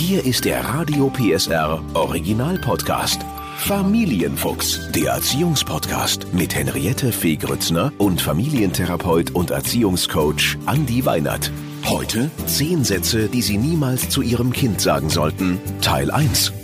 Hier ist der Radio PSR Original Podcast. Familienfuchs, der Erziehungspodcast mit Henriette Fee Grützner und Familientherapeut und Erziehungscoach Andi Weinert. Heute zehn Sätze, die Sie niemals zu Ihrem Kind sagen sollten. Teil 1.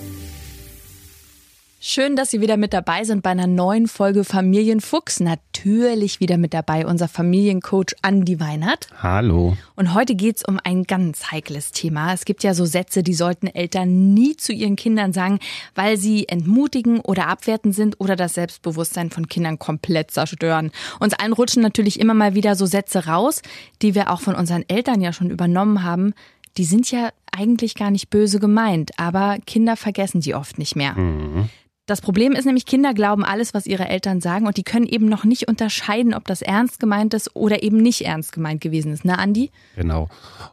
Schön, dass Sie wieder mit dabei sind bei einer neuen Folge Familienfuchs. Natürlich wieder mit dabei unser Familiencoach Andi Weinert. Hallo. Und heute geht's um ein ganz heikles Thema. Es gibt ja so Sätze, die sollten Eltern nie zu ihren Kindern sagen, weil sie entmutigen oder abwertend sind oder das Selbstbewusstsein von Kindern komplett zerstören. Uns allen rutschen natürlich immer mal wieder so Sätze raus, die wir auch von unseren Eltern ja schon übernommen haben. Die sind ja eigentlich gar nicht böse gemeint, aber Kinder vergessen sie oft nicht mehr. Mhm. Das Problem ist nämlich, Kinder glauben alles, was ihre Eltern sagen und die können eben noch nicht unterscheiden, ob das ernst gemeint ist oder eben nicht ernst gemeint gewesen ist. Ne, Andi? Genau.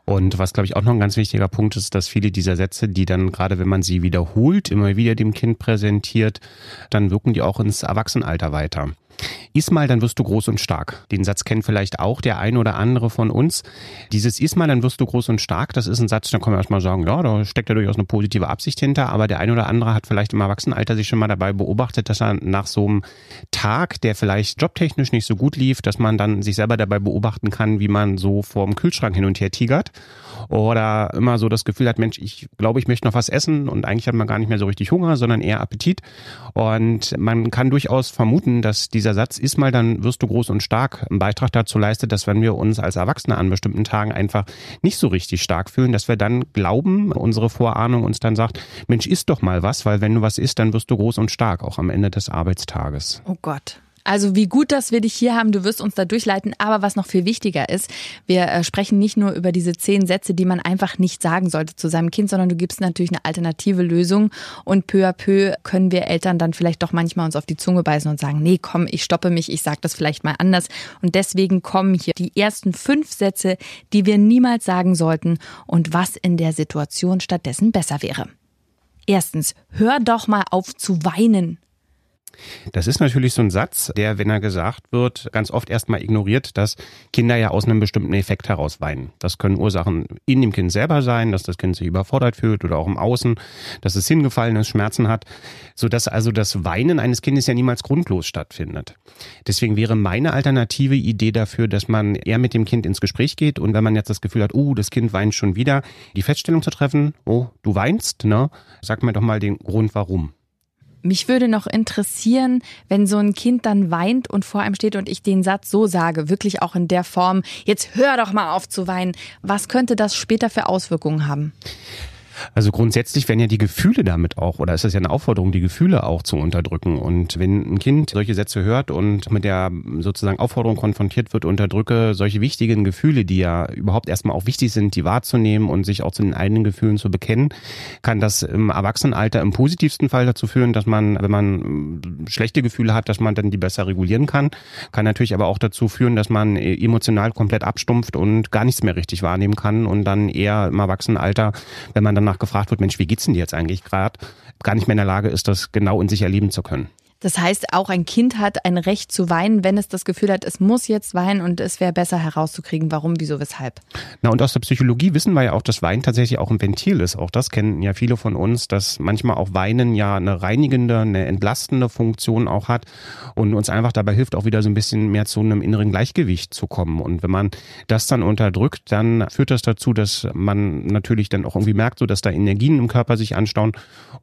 Und was, glaube ich, auch noch ein ganz wichtiger Punkt ist, dass viele dieser Sätze, die dann, gerade wenn man sie wiederholt, immer wieder dem Kind präsentiert, dann wirken die auch ins Erwachsenenalter weiter. Ismal, dann wirst du groß und stark. Den Satz kennt vielleicht auch der ein oder andere von uns. Dieses Ismal, dann wirst du groß und stark, das ist ein Satz, da kann man erstmal sagen, ja, da steckt ja durchaus eine positive Absicht hinter, aber der ein oder andere hat vielleicht im Erwachsenenalter sich schon mal dabei beobachtet, dass er nach so einem Tag, der vielleicht jobtechnisch nicht so gut lief, dass man dann sich selber dabei beobachten kann, wie man so vorm Kühlschrank hin und her tigert oder immer so das Gefühl hat, Mensch, ich glaube, ich möchte noch was essen und eigentlich hat man gar nicht mehr so richtig Hunger, sondern eher Appetit. Und man kann durchaus vermuten, dass dieser Satz ist mal, dann wirst du groß und stark einen Beitrag dazu leistet, dass wenn wir uns als Erwachsene an bestimmten Tagen einfach nicht so richtig stark fühlen, dass wir dann glauben, unsere Vorahnung uns dann sagt, Mensch, isst doch mal was, weil wenn du was isst, dann wirst du groß und stark, auch am Ende des Arbeitstages. Oh Gott. Also wie gut, dass wir dich hier haben. Du wirst uns da durchleiten. Aber was noch viel wichtiger ist, wir äh, sprechen nicht nur über diese zehn Sätze, die man einfach nicht sagen sollte zu seinem Kind, sondern du gibst natürlich eine alternative Lösung. Und peu à peu können wir Eltern dann vielleicht doch manchmal uns auf die Zunge beißen und sagen, nee, komm, ich stoppe mich, ich sag das vielleicht mal anders. Und deswegen kommen hier die ersten fünf Sätze, die wir niemals sagen sollten und was in der Situation stattdessen besser wäre. Erstens, hör doch mal auf zu weinen. Das ist natürlich so ein Satz, der, wenn er gesagt wird, ganz oft erstmal ignoriert, dass Kinder ja aus einem bestimmten Effekt heraus weinen. Das können Ursachen in dem Kind selber sein, dass das Kind sich überfordert fühlt oder auch im Außen, dass es hingefallen ist, Schmerzen hat, sodass also das Weinen eines Kindes ja niemals grundlos stattfindet. Deswegen wäre meine alternative Idee dafür, dass man eher mit dem Kind ins Gespräch geht und wenn man jetzt das Gefühl hat, uh, das Kind weint schon wieder, die Feststellung zu treffen, oh, du weinst, ne? Sag mir doch mal den Grund, warum. Mich würde noch interessieren, wenn so ein Kind dann weint und vor einem steht und ich den Satz so sage, wirklich auch in der Form, jetzt hör doch mal auf zu weinen. Was könnte das später für Auswirkungen haben? Also grundsätzlich werden ja die Gefühle damit auch, oder ist das ja eine Aufforderung, die Gefühle auch zu unterdrücken. Und wenn ein Kind solche Sätze hört und mit der sozusagen Aufforderung konfrontiert wird, unterdrücke solche wichtigen Gefühle, die ja überhaupt erstmal auch wichtig sind, die wahrzunehmen und sich auch zu den eigenen Gefühlen zu bekennen, kann das im Erwachsenenalter im positivsten Fall dazu führen, dass man, wenn man schlechte Gefühle hat, dass man dann die besser regulieren kann. Kann natürlich aber auch dazu führen, dass man emotional komplett abstumpft und gar nichts mehr richtig wahrnehmen kann und dann eher im Erwachsenenalter, wenn man dann danach gefragt wird, Mensch, wie geht's denn dir jetzt eigentlich gerade, gar nicht mehr in der Lage ist, das genau in sich erleben zu können. Das heißt, auch ein Kind hat ein Recht zu weinen, wenn es das Gefühl hat, es muss jetzt weinen und es wäre besser herauszukriegen, warum, wieso, weshalb. Na, und aus der Psychologie wissen wir ja auch, dass Weinen tatsächlich auch ein Ventil ist. Auch das kennen ja viele von uns, dass manchmal auch Weinen ja eine reinigende, eine entlastende Funktion auch hat und uns einfach dabei hilft, auch wieder so ein bisschen mehr zu einem inneren Gleichgewicht zu kommen. Und wenn man das dann unterdrückt, dann führt das dazu, dass man natürlich dann auch irgendwie merkt, so dass da Energien im Körper sich anstauen.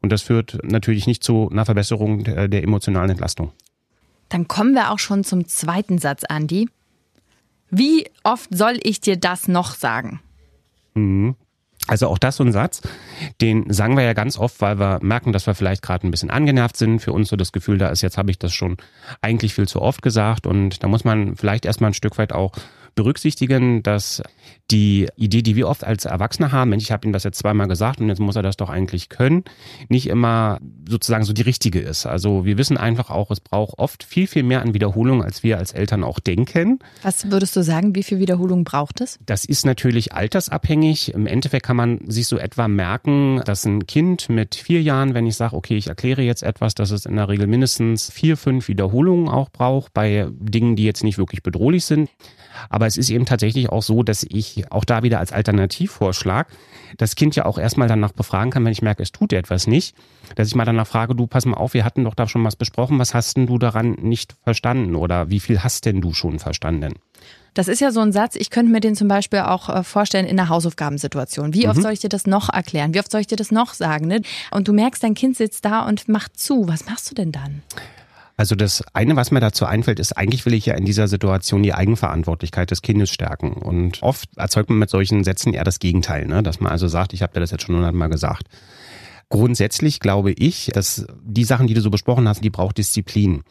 Und das führt natürlich nicht zu einer Verbesserung der Emotionen emotionalen Entlastung. Dann kommen wir auch schon zum zweiten Satz, Andi. Wie oft soll ich dir das noch sagen? Mhm. Also auch das so ein Satz, den sagen wir ja ganz oft, weil wir merken, dass wir vielleicht gerade ein bisschen angenervt sind. Für uns so das Gefühl da ist, jetzt habe ich das schon eigentlich viel zu oft gesagt. Und da muss man vielleicht erstmal ein Stück weit auch berücksichtigen, dass die Idee, die wir oft als Erwachsene haben, Mensch, ich habe ihm das jetzt zweimal gesagt und jetzt muss er das doch eigentlich können, nicht immer sozusagen so die richtige ist. Also wir wissen einfach auch, es braucht oft viel, viel mehr an Wiederholung, als wir als Eltern auch denken. Was würdest du sagen, wie viel Wiederholung braucht es? Das ist natürlich altersabhängig. Im Endeffekt kann man sich so etwa merken, dass ein Kind mit vier Jahren, wenn ich sage, okay, ich erkläre jetzt etwas, dass es in der Regel mindestens vier, fünf Wiederholungen auch braucht bei Dingen, die jetzt nicht wirklich bedrohlich sind. Aber Aber es ist eben tatsächlich auch so, dass ich auch da wieder als Alternativvorschlag das Kind ja auch erstmal danach befragen kann, wenn ich merke, es tut etwas nicht, dass ich mal danach frage, du pass mal auf, wir hatten doch da schon was besprochen, was hast denn du daran nicht verstanden oder wie viel hast denn du schon verstanden? Das ist ja so ein Satz, ich könnte mir den zum Beispiel auch äh, vorstellen in einer Hausaufgabensituation. Wie oft mhm. soll ich dir das noch erklären? Wie oft soll ich dir das noch sagen? Ne? Und du merkst, dein Kind sitzt da und macht zu. Was machst du denn dann? Also das eine, was mir dazu einfällt, ist, eigentlich will ich ja in dieser Situation die Eigenverantwortlichkeit des Kindes stärken. Und oft erzeugt man mit solchen Sätzen eher das Gegenteil, ne? dass man also sagt, ich habe dir das jetzt schon hundertmal gesagt. Grundsätzlich glaube ich, dass die Sachen, die du so besprochen hast, die braucht Disziplin.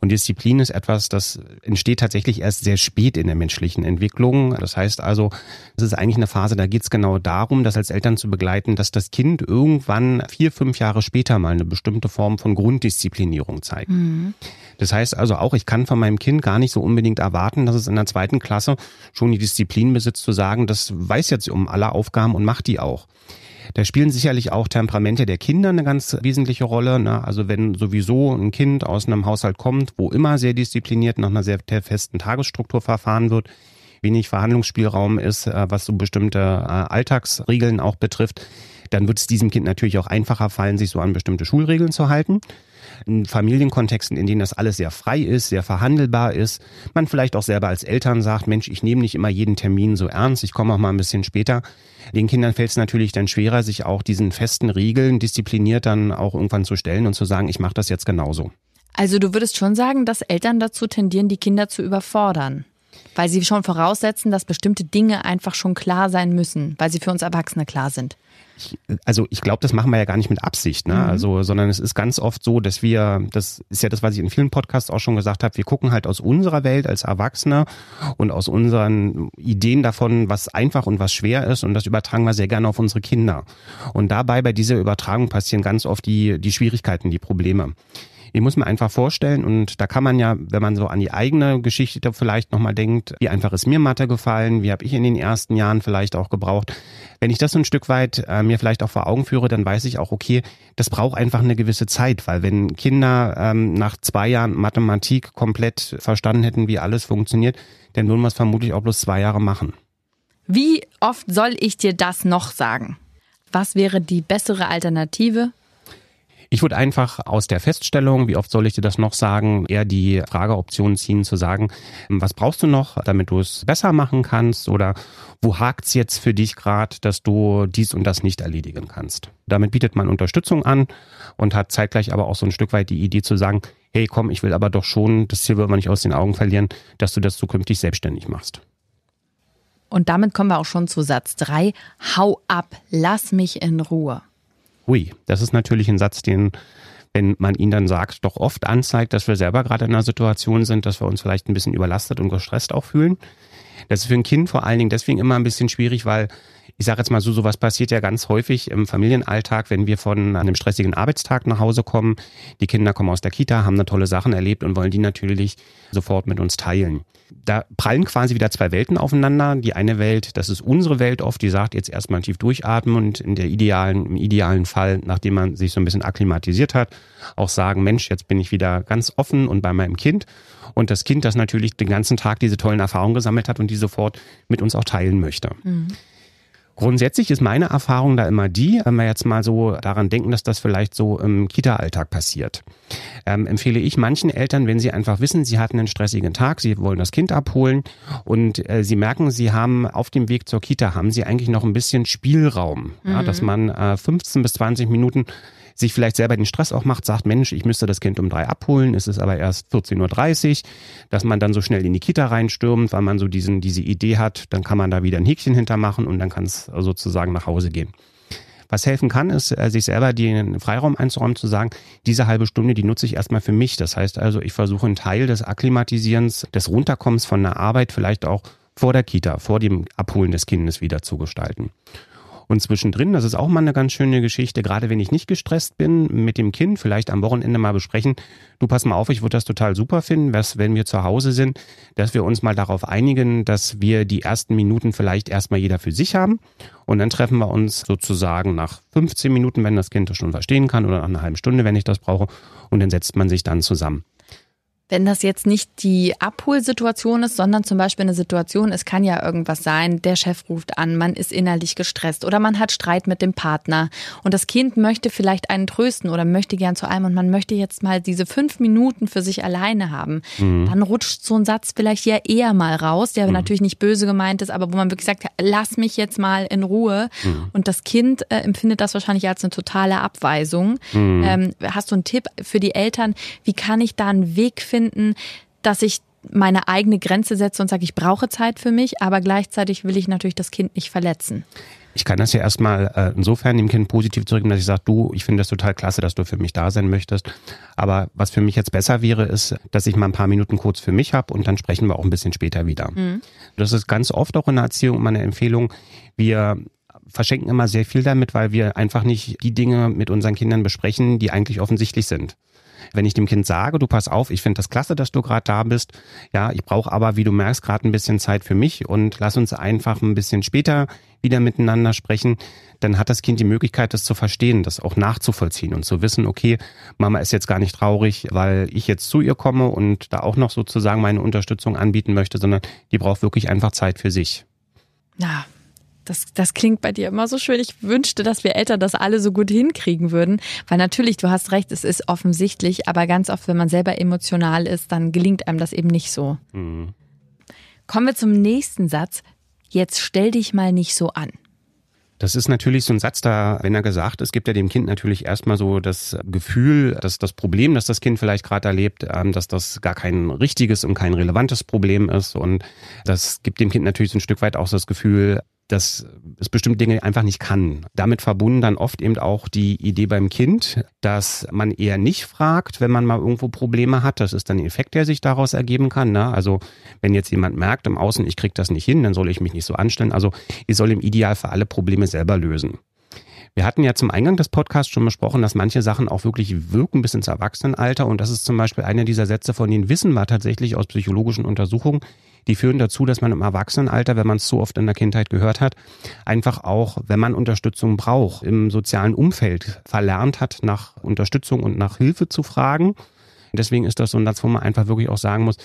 Und Disziplin ist etwas, das entsteht tatsächlich erst sehr spät in der menschlichen Entwicklung. Das heißt also, es ist eigentlich eine Phase, da geht es genau darum, das als Eltern zu begleiten, dass das Kind irgendwann vier, fünf Jahre später mal eine bestimmte Form von Grunddisziplinierung zeigt. Mhm. Das heißt also auch, ich kann von meinem Kind gar nicht so unbedingt erwarten, dass es in der zweiten Klasse schon die Disziplin besitzt, zu sagen, das weiß jetzt um alle Aufgaben und macht die auch. Da spielen sicherlich auch Temperamente der Kinder eine ganz wesentliche Rolle. Ne? Also wenn sowieso ein Kind aus einem Haushalt kommt, wo immer sehr diszipliniert nach einer sehr festen Tagesstruktur verfahren wird, wenig Verhandlungsspielraum ist, äh, was so bestimmte äh, Alltagsregeln auch betrifft, dann wird es diesem Kind natürlich auch einfacher fallen, sich so an bestimmte Schulregeln zu halten in Familienkontexten, in denen das alles sehr frei ist, sehr verhandelbar ist, man vielleicht auch selber als Eltern sagt, Mensch, ich nehme nicht immer jeden Termin so ernst, ich komme auch mal ein bisschen später. Den Kindern fällt es natürlich dann schwerer, sich auch diesen festen Regeln diszipliniert dann auch irgendwann zu stellen und zu sagen, ich mache das jetzt genauso. Also du würdest schon sagen, dass Eltern dazu tendieren, die Kinder zu überfordern. Weil sie schon voraussetzen, dass bestimmte Dinge einfach schon klar sein müssen, weil sie für uns Erwachsene klar sind ich, also ich glaube, das machen wir ja gar nicht mit Absicht, ne? Mhm. Also, sondern es ist ganz oft so, dass wir, das ist ja das, was ich in vielen Podcasts auch schon gesagt habe, wir gucken halt aus unserer Welt als Erwachsene und aus unseren Ideen davon, was einfach und was schwer ist und das übertragen wir sehr gerne auf unsere Kinder. Und dabei bei dieser Übertragung passieren ganz oft die, die Schwierigkeiten, die Probleme. Ich muss mir einfach vorstellen, und da kann man ja, wenn man so an die eigene Geschichte vielleicht nochmal denkt, wie einfach ist mir Mathe gefallen, wie habe ich in den ersten Jahren vielleicht auch gebraucht. Wenn ich das so ein Stück weit äh, mir vielleicht auch vor Augen führe, dann weiß ich auch, okay, das braucht einfach eine gewisse Zeit, weil wenn Kinder ähm, nach zwei Jahren Mathematik komplett verstanden hätten, wie alles funktioniert, dann würden wir es vermutlich auch bloß zwei Jahre machen. Wie oft soll ich dir das noch sagen? Was wäre die bessere Alternative? Ich würde einfach aus der Feststellung, wie oft soll ich dir das noch sagen, eher die Frageoption ziehen, zu sagen, was brauchst du noch, damit du es besser machen kannst oder wo hakt's jetzt für dich gerade, dass du dies und das nicht erledigen kannst. Damit bietet man Unterstützung an und hat zeitgleich aber auch so ein Stück weit die Idee zu sagen, hey komm, ich will aber doch schon, das Ziel will man nicht aus den Augen verlieren, dass du das zukünftig selbstständig machst. Und damit kommen wir auch schon zu Satz 3. Hau ab, lass mich in Ruhe. Hui, das ist natürlich ein Satz, den wenn man ihn dann sagt, doch oft anzeigt, dass wir selber gerade in einer Situation sind, dass wir uns vielleicht ein bisschen überlastet und gestresst auch fühlen. Das ist für ein Kind vor allen Dingen deswegen immer ein bisschen schwierig, weil ich sage jetzt mal so, sowas passiert ja ganz häufig im Familienalltag, wenn wir von einem stressigen Arbeitstag nach Hause kommen. Die Kinder kommen aus der Kita, haben da tolle Sachen erlebt und wollen die natürlich sofort mit uns teilen da prallen quasi wieder zwei Welten aufeinander. Die eine Welt, das ist unsere Welt oft, die sagt jetzt erstmal tief durchatmen und in der idealen, im idealen Fall, nachdem man sich so ein bisschen akklimatisiert hat, auch sagen, Mensch, jetzt bin ich wieder ganz offen und bei meinem Kind. Und das Kind, das natürlich den ganzen Tag diese tollen Erfahrungen gesammelt hat und die sofort mit uns auch teilen möchte. Mhm. Grundsätzlich ist meine Erfahrung da immer die, wenn wir jetzt mal so daran denken, dass das vielleicht so im Kita-Alltag passiert, ähm, empfehle ich manchen Eltern, wenn sie einfach wissen, sie hatten einen stressigen Tag, sie wollen das Kind abholen und äh, sie merken, sie haben auf dem Weg zur Kita, haben sie eigentlich noch ein bisschen Spielraum, mhm. ja, dass man äh, 15 bis 20 Minuten sich vielleicht selber den Stress auch macht, sagt, Mensch, ich müsste das Kind um drei abholen, es ist aber erst 14.30 Uhr, dass man dann so schnell in die Kita reinstürmt, weil man so diesen, diese Idee hat, dann kann man da wieder ein Häkchen hintermachen und dann kann es sozusagen nach Hause gehen. Was helfen kann, ist, äh, sich selber den Freiraum einzuräumen, zu sagen, diese halbe Stunde, die nutze ich erstmal für mich. Das heißt also, ich versuche einen Teil des Akklimatisierens, des Runterkommens von der Arbeit vielleicht auch vor der Kita, vor dem Abholen des Kindes wieder zu gestalten. Und zwischendrin, das ist auch mal eine ganz schöne Geschichte, gerade wenn ich nicht gestresst bin, mit dem Kind vielleicht am Wochenende mal besprechen, du pass mal auf, ich würde das total super finden, was, wenn wir zu Hause sind, dass wir uns mal darauf einigen, dass wir die ersten Minuten vielleicht erstmal jeder für sich haben. Und dann treffen wir uns sozusagen nach 15 Minuten, wenn das Kind das schon verstehen kann, oder nach einer halben Stunde, wenn ich das brauche. Und dann setzt man sich dann zusammen. Wenn das jetzt nicht die Abholsituation ist, sondern zum Beispiel eine Situation, es kann ja irgendwas sein, der Chef ruft an, man ist innerlich gestresst oder man hat Streit mit dem Partner und das Kind möchte vielleicht einen trösten oder möchte gern zu einem und man möchte jetzt mal diese fünf Minuten für sich alleine haben, mhm. dann rutscht so ein Satz vielleicht ja eher mal raus, der mhm. natürlich nicht böse gemeint ist, aber wo man wirklich sagt, lass mich jetzt mal in Ruhe mhm. und das Kind äh, empfindet das wahrscheinlich als eine totale Abweisung. Mhm. Ähm, hast du einen Tipp für die Eltern, wie kann ich da einen Weg finden, finden, dass ich meine eigene Grenze setze und sage, ich brauche Zeit für mich, aber gleichzeitig will ich natürlich das Kind nicht verletzen. Ich kann das ja erstmal äh, insofern dem Kind positiv zurückgeben, dass ich sage, du, ich finde das total klasse, dass du für mich da sein möchtest. Aber was für mich jetzt besser wäre, ist, dass ich mal ein paar Minuten kurz für mich habe und dann sprechen wir auch ein bisschen später wieder. Mhm. Das ist ganz oft auch in der Erziehung meine Empfehlung. Wir verschenken immer sehr viel damit, weil wir einfach nicht die Dinge mit unseren Kindern besprechen, die eigentlich offensichtlich sind. Wenn ich dem Kind sage, du pass auf, ich finde das klasse, dass du gerade da bist. Ja, ich brauche aber, wie du merkst, gerade ein bisschen Zeit für mich und lass uns einfach ein bisschen später wieder miteinander sprechen, dann hat das Kind die Möglichkeit, das zu verstehen, das auch nachzuvollziehen und zu wissen, okay, Mama ist jetzt gar nicht traurig, weil ich jetzt zu ihr komme und da auch noch sozusagen meine Unterstützung anbieten möchte, sondern die braucht wirklich einfach Zeit für sich. Ja, das, das klingt bei dir immer so schön. Ich wünschte, dass wir Eltern das alle so gut hinkriegen würden. Weil natürlich, du hast recht, es ist offensichtlich, aber ganz oft, wenn man selber emotional ist, dann gelingt einem das eben nicht so. Mhm. Kommen wir zum nächsten Satz. Jetzt stell dich mal nicht so an. Das ist natürlich so ein Satz da, wenn er gesagt ist, gibt er dem Kind natürlich erstmal so das Gefühl, dass das Problem, das das Kind vielleicht gerade erlebt, ähm, dass das gar kein richtiges und kein relevantes Problem ist. Und das gibt dem Kind natürlich so ein Stück weit auch das Gefühl, dass es bestimmte Dinge einfach nicht kann. Damit verbunden dann oft eben auch die Idee beim Kind, dass man eher nicht fragt, wenn man mal irgendwo Probleme hat. Das ist dann ein Effekt, der sich daraus ergeben kann. Ne? Also wenn jetzt jemand merkt im Außen, ich kriege das nicht hin, dann soll ich mich nicht so anstellen. Also ich soll im Ideal für alle Probleme selber lösen. Wir hatten ja zum Eingang des Podcasts schon besprochen, dass manche Sachen auch wirklich wirken bis ins Erwachsenenalter. Und das ist zum Beispiel einer dieser Sätze, von denen wissen wir tatsächlich aus psychologischen Untersuchungen, die führen dazu, dass man im Erwachsenenalter, wenn man es so oft in der Kindheit gehört hat, einfach auch, wenn man Unterstützung braucht, im sozialen Umfeld verlernt hat, nach Unterstützung und nach Hilfe zu fragen. Deswegen ist das so ein Satz, wo man einfach wirklich auch sagen muss,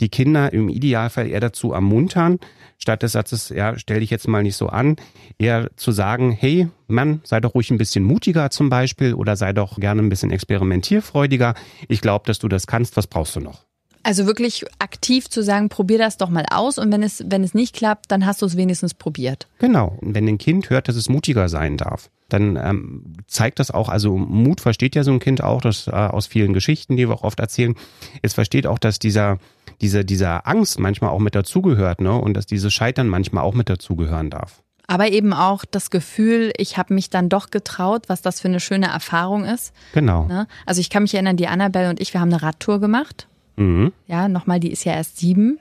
die Kinder im Idealfall eher dazu ermuntern, statt des Satzes, ja, stell dich jetzt mal nicht so an, eher zu sagen, hey, Mann, sei doch ruhig ein bisschen mutiger zum Beispiel oder sei doch gerne ein bisschen experimentierfreudiger. Ich glaube, dass du das kannst. Was brauchst du noch? Also wirklich aktiv zu sagen, probier das doch mal aus und wenn es, wenn es nicht klappt, dann hast du es wenigstens probiert. Genau. Und wenn ein Kind hört, dass es mutiger sein darf, dann ähm, zeigt das auch, also Mut versteht ja so ein Kind auch, das äh, aus vielen Geschichten, die wir auch oft erzählen. Es versteht auch, dass dieser, diese, dieser Angst manchmal auch mit dazugehört, ne? Und dass dieses Scheitern manchmal auch mit dazugehören darf. Aber eben auch das Gefühl, ich habe mich dann doch getraut, was das für eine schöne Erfahrung ist. Genau. Ne? Also ich kann mich erinnern, die Annabelle und ich, wir haben eine Radtour gemacht Mhm. Ja, nochmal, die ist ja erst sieben.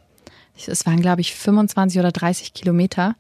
Es waren, glaube ich, 25 oder 30 Kilometer.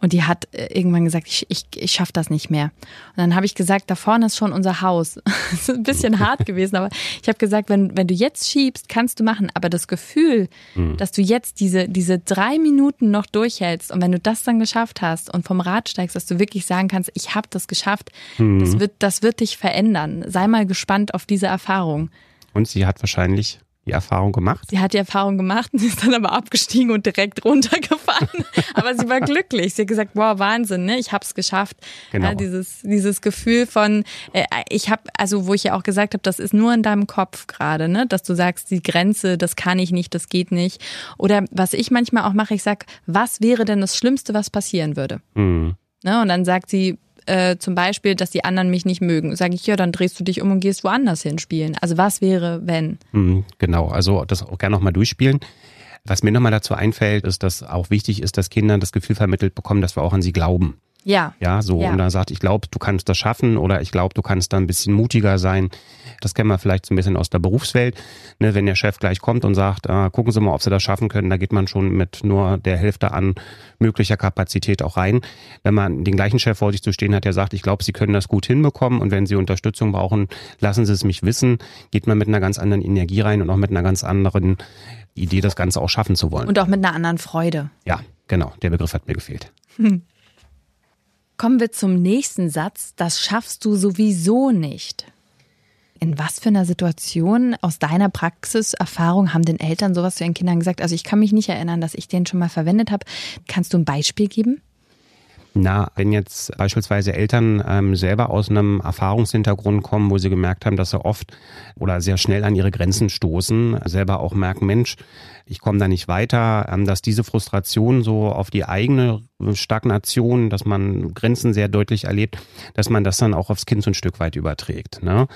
Und die hat äh, irgendwann gesagt, ich, ich, ich schaffe das nicht mehr. Und dann habe ich gesagt, da vorne ist schon unser Haus. das ist ein bisschen hart gewesen, aber ich habe gesagt, wenn, wenn du jetzt schiebst, kannst du machen. Aber das Gefühl, mhm. dass du jetzt diese, diese drei Minuten noch durchhältst und wenn du das dann geschafft hast und vom Rad steigst, dass du wirklich sagen kannst, ich habe das geschafft, mhm. das, wird, das wird dich verändern. Sei mal gespannt auf diese Erfahrung. Und sie hat wahrscheinlich die Erfahrung gemacht? Sie hat die Erfahrung gemacht und ist dann aber abgestiegen und direkt runtergefahren. aber sie war glücklich. Sie hat gesagt, wow, Wahnsinn, ne? ich habe es geschafft. Genau. Ja, dieses, dieses Gefühl von, äh, ich habe, also wo ich ja auch gesagt habe, das ist nur in deinem Kopf gerade, ne? dass du sagst, die Grenze, das kann ich nicht, das geht nicht. Oder was ich manchmal auch mache, ich sag, was wäre denn das Schlimmste, was passieren würde? Mhm. Ne? Und dann sagt sie, äh, zum Beispiel, dass die anderen mich nicht mögen, sage ich, ja, dann drehst du dich um und gehst woanders hinspielen. Also was wäre, wenn? Mhm, genau, also das auch gerne nochmal durchspielen. Was mir nochmal dazu einfällt, ist, dass auch wichtig ist, dass Kinder das Gefühl vermittelt bekommen, dass wir auch an sie glauben. Ja. Ja, so. Ja. Und dann sagt, ich glaube, du kannst das schaffen oder ich glaube, du kannst da ein bisschen mutiger sein. Das kennen wir vielleicht so ein bisschen aus der Berufswelt. Ne, wenn der Chef gleich kommt und sagt, äh, gucken Sie mal, ob Sie das schaffen können, da geht man schon mit nur der Hälfte an möglicher Kapazität auch rein. Wenn man den gleichen Chef vor sich zu stehen hat, der sagt, ich glaube, Sie können das gut hinbekommen und wenn Sie Unterstützung brauchen, lassen Sie es mich wissen, geht man mit einer ganz anderen Energie rein und auch mit einer ganz anderen Idee, das Ganze auch schaffen zu wollen. Und auch mit einer anderen Freude. Ja, genau. Der Begriff hat mir gefehlt. Kommen wir zum nächsten Satz. Das schaffst du sowieso nicht. In was für einer Situation aus deiner Praxiserfahrung haben denn Eltern sowas zu ihren Kindern gesagt? Also ich kann mich nicht erinnern, dass ich den schon mal verwendet habe. Kannst du ein Beispiel geben? Na, wenn jetzt beispielsweise Eltern ähm, selber aus einem Erfahrungshintergrund kommen, wo sie gemerkt haben, dass sie oft oder sehr schnell an ihre Grenzen stoßen, selber auch merken, Mensch, ich komme da nicht weiter, ähm, dass diese Frustration so auf die eigene Stagnation, dass man Grenzen sehr deutlich erlebt, dass man das dann auch aufs Kind so ein Stück weit überträgt. Ne?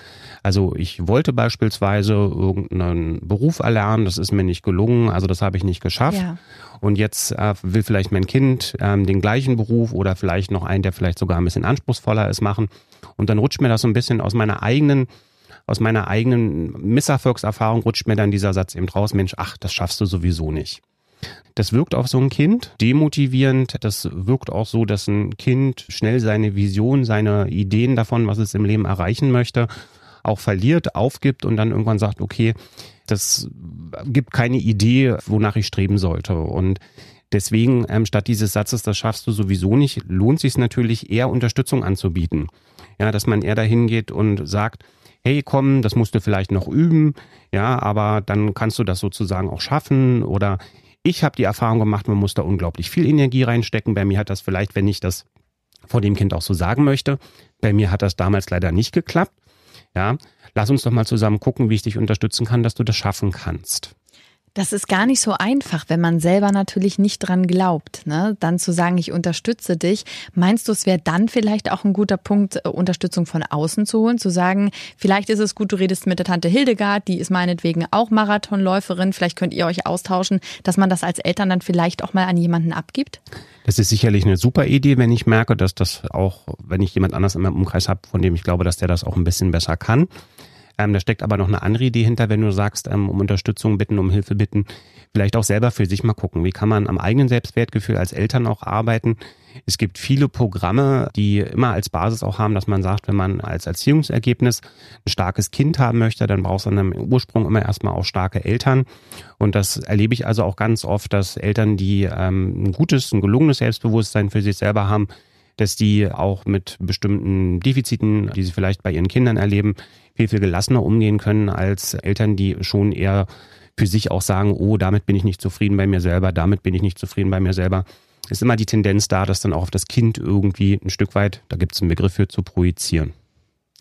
Also ich wollte beispielsweise irgendeinen Beruf erlernen, das ist mir nicht gelungen, also das habe ich nicht geschafft. Ja. Und jetzt äh, will vielleicht mein Kind ähm, den gleichen Beruf oder vielleicht noch einen, der vielleicht sogar ein bisschen anspruchsvoller ist, machen. Und dann rutscht mir das so ein bisschen aus meiner eigenen aus meiner eigenen Misserfolgserfahrung rutscht mir dann dieser Satz eben raus, Mensch, ach, das schaffst du sowieso nicht. Das wirkt auf so ein Kind demotivierend. Das wirkt auch so, dass ein Kind schnell seine Vision, seine Ideen davon, was es im Leben erreichen möchte, auch verliert, aufgibt und dann irgendwann sagt, okay, das gibt keine Idee, wonach ich streben sollte. Und deswegen, ähm, statt dieses Satzes, das schaffst du sowieso nicht, lohnt sich natürlich eher Unterstützung anzubieten. Ja, dass man eher dahin geht und sagt, hey, komm, das musst du vielleicht noch üben, ja, aber dann kannst du das sozusagen auch schaffen oder ich habe die Erfahrung gemacht, man muss da unglaublich viel Energie reinstecken. Bei mir hat das vielleicht, wenn ich das vor dem Kind auch so sagen möchte, bei mir hat das damals leider nicht geklappt. Ja, lass uns doch mal zusammen gucken, wie ich dich unterstützen kann, dass du das schaffen kannst. Das ist gar nicht so einfach, wenn man selber natürlich nicht dran glaubt. Ne? Dann zu sagen, ich unterstütze dich. Meinst du, es wäre dann vielleicht auch ein guter Punkt, äh, Unterstützung von außen zu holen? Zu sagen, vielleicht ist es gut, du redest mit der Tante Hildegard, die ist meinetwegen auch Marathonläuferin. Vielleicht könnt ihr euch austauschen, dass man das als Eltern dann vielleicht auch mal an jemanden abgibt? Das ist sicherlich eine super Idee, wenn ich merke, dass das auch, wenn ich jemand anders in meinem Umkreis habe, von dem ich glaube, dass der das auch ein bisschen besser kann. Ähm, da steckt aber noch eine andere Idee hinter, wenn du sagst, ähm, um Unterstützung bitten, um Hilfe bitten, vielleicht auch selber für sich mal gucken. Wie kann man am eigenen Selbstwertgefühl als Eltern auch arbeiten? Es gibt viele Programme, die immer als Basis auch haben, dass man sagt, wenn man als Erziehungsergebnis ein starkes Kind haben möchte, dann brauchst du dann im Ursprung immer erstmal auch starke Eltern. Und das erlebe ich also auch ganz oft, dass Eltern, die ähm, ein gutes, ein gelungenes Selbstbewusstsein für sich selber haben, dass die auch mit bestimmten Defiziten, die sie vielleicht bei ihren Kindern erleben, viel, viel gelassener umgehen können als Eltern, die schon eher für sich auch sagen, oh, damit bin ich nicht zufrieden bei mir selber, damit bin ich nicht zufrieden bei mir selber. Ist immer die Tendenz da, das dann auch auf das Kind irgendwie ein Stück weit, da gibt es einen Begriff für, zu projizieren.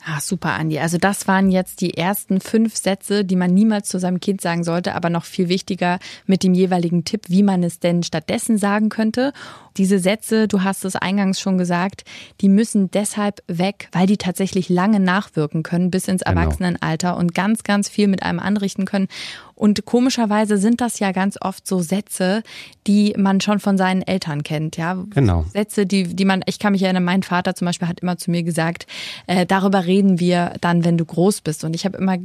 Ah, super, Andi. Also das waren jetzt die ersten fünf Sätze, die man niemals zu seinem Kind sagen sollte, aber noch viel wichtiger mit dem jeweiligen Tipp, wie man es denn stattdessen sagen könnte. Diese Sätze, du hast es eingangs schon gesagt, die müssen deshalb weg, weil die tatsächlich lange nachwirken können bis ins genau. Erwachsenenalter und ganz, ganz viel mit einem anrichten können. Und komischerweise sind das ja ganz oft so Sätze, die man schon von seinen Eltern kennt, ja. Genau. Sätze, die, die man, ich kann mich erinnern, mein Vater zum Beispiel hat immer zu mir gesagt, äh, darüber reden wir dann, wenn du groß bist. Und ich habe immer,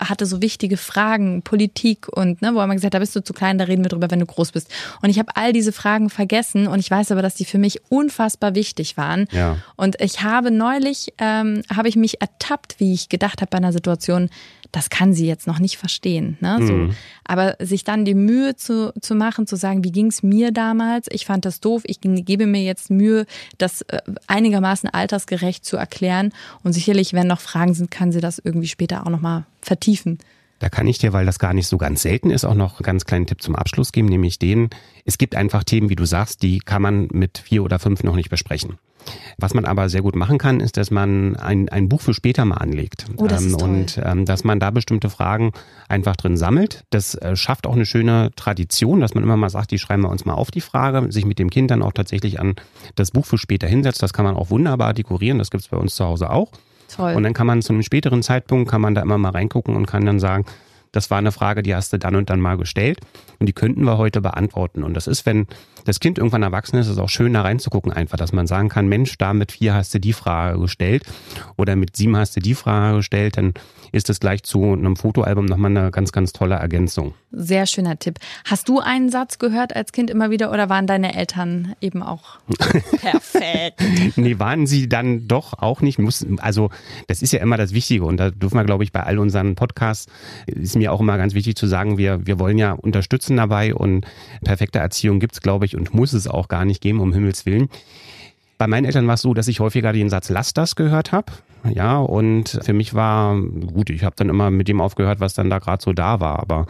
hatte so wichtige Fragen, Politik und, ne, wo er immer gesagt hat, da bist du zu klein, da reden wir drüber, wenn du groß bist. Und ich habe all diese Fragen vergessen und ich weiß aber, dass die für mich unfassbar wichtig waren. Ja. Und ich habe neulich, ähm, habe ich mich ertappt, wie ich gedacht habe bei einer Situation, das kann sie jetzt noch nicht verstehen. Ne? So. Mhm. Aber sich dann die Mühe zu, zu machen, zu sagen, wie ging es mir damals? Ich fand das doof, ich gebe mir jetzt Mühe, das äh, einigermaßen altersgerecht zu erklären. Und sicherlich, wenn noch Fragen sind, kann sie das irgendwie später auch nochmal vertiefen. Da kann ich dir, weil das gar nicht so ganz selten ist, auch noch einen ganz kleinen Tipp zum Abschluss geben, nämlich den, es gibt einfach Themen, wie du sagst, die kann man mit vier oder fünf noch nicht besprechen. Was man aber sehr gut machen kann, ist, dass man ein, ein Buch für später mal anlegt. Oh, ähm. Und ähm, dass man da bestimmte Fragen einfach drin sammelt. Das äh, schafft auch eine schöne Tradition, dass man immer mal sagt, die schreiben wir uns mal auf die Frage, sich mit dem Kind dann auch tatsächlich an das Buch für später hinsetzt. Das kann man auch wunderbar dekorieren, das gibt's bei uns zu Hause auch. Toll. Und dann kann man zu einem späteren Zeitpunkt, kann man da immer mal reingucken und kann dann sagen, das war eine Frage, die hast du dann und dann mal gestellt und die könnten wir heute beantworten. Und das ist, wenn das Kind irgendwann erwachsen ist, ist es auch schön da reinzugucken einfach, dass man sagen kann, Mensch, da mit vier hast du die Frage gestellt oder mit sieben hast du die Frage gestellt, dann ist das gleich zu einem Fotoalbum nochmal eine ganz, ganz tolle Ergänzung. Sehr schöner Tipp. Hast du einen Satz gehört als Kind immer wieder oder waren deine Eltern eben auch perfekt? nee, waren sie dann doch auch nicht. Also das ist ja immer das Wichtige und da dürfen wir, glaube ich, bei all unseren Podcasts, ist mir auch immer ganz wichtig zu sagen, wir, wir wollen ja unterstützen dabei und perfekte Erziehung gibt's glaube ich, und muss es auch gar nicht geben, um Himmels Willen. Bei meinen Eltern war es so, dass ich häufiger den Satz Lass das gehört habe. ja, und für mich war, gut, ich habe dann immer mit dem aufgehört, was dann da gerade so da war, aber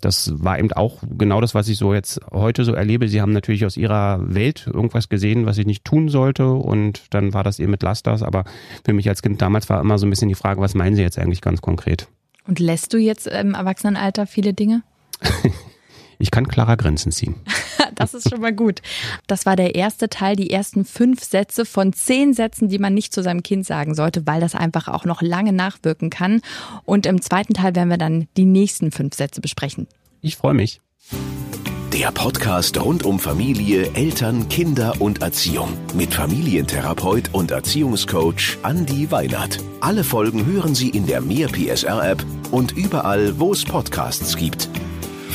das war eben auch genau das, was ich so jetzt heute so erlebe. Sie haben natürlich aus ihrer Welt irgendwas gesehen, was ich nicht tun sollte und dann war das eben mit Lasters, aber für mich als Kind damals war immer so ein bisschen die Frage, was meinen Sie jetzt eigentlich ganz konkret? Und lässt du jetzt im Erwachsenenalter viele Dinge? ich kann klarer Grenzen ziehen. das ist schon mal gut. Das war der erste Teil, die ersten fünf Sätze von zehn Sätzen, die man nicht zu seinem Kind sagen sollte, weil das einfach auch noch lange nachwirken kann. Und im zweiten Teil werden wir dann die nächsten fünf Sätze besprechen. Ich freue mich. Der Podcast rund um Familie, Eltern, Kinder und Erziehung mit Familientherapeut und Erziehungscoach Andi Weinert. Alle Folgen hören Sie in der Mehr PSR App und überall, wo es Podcasts gibt.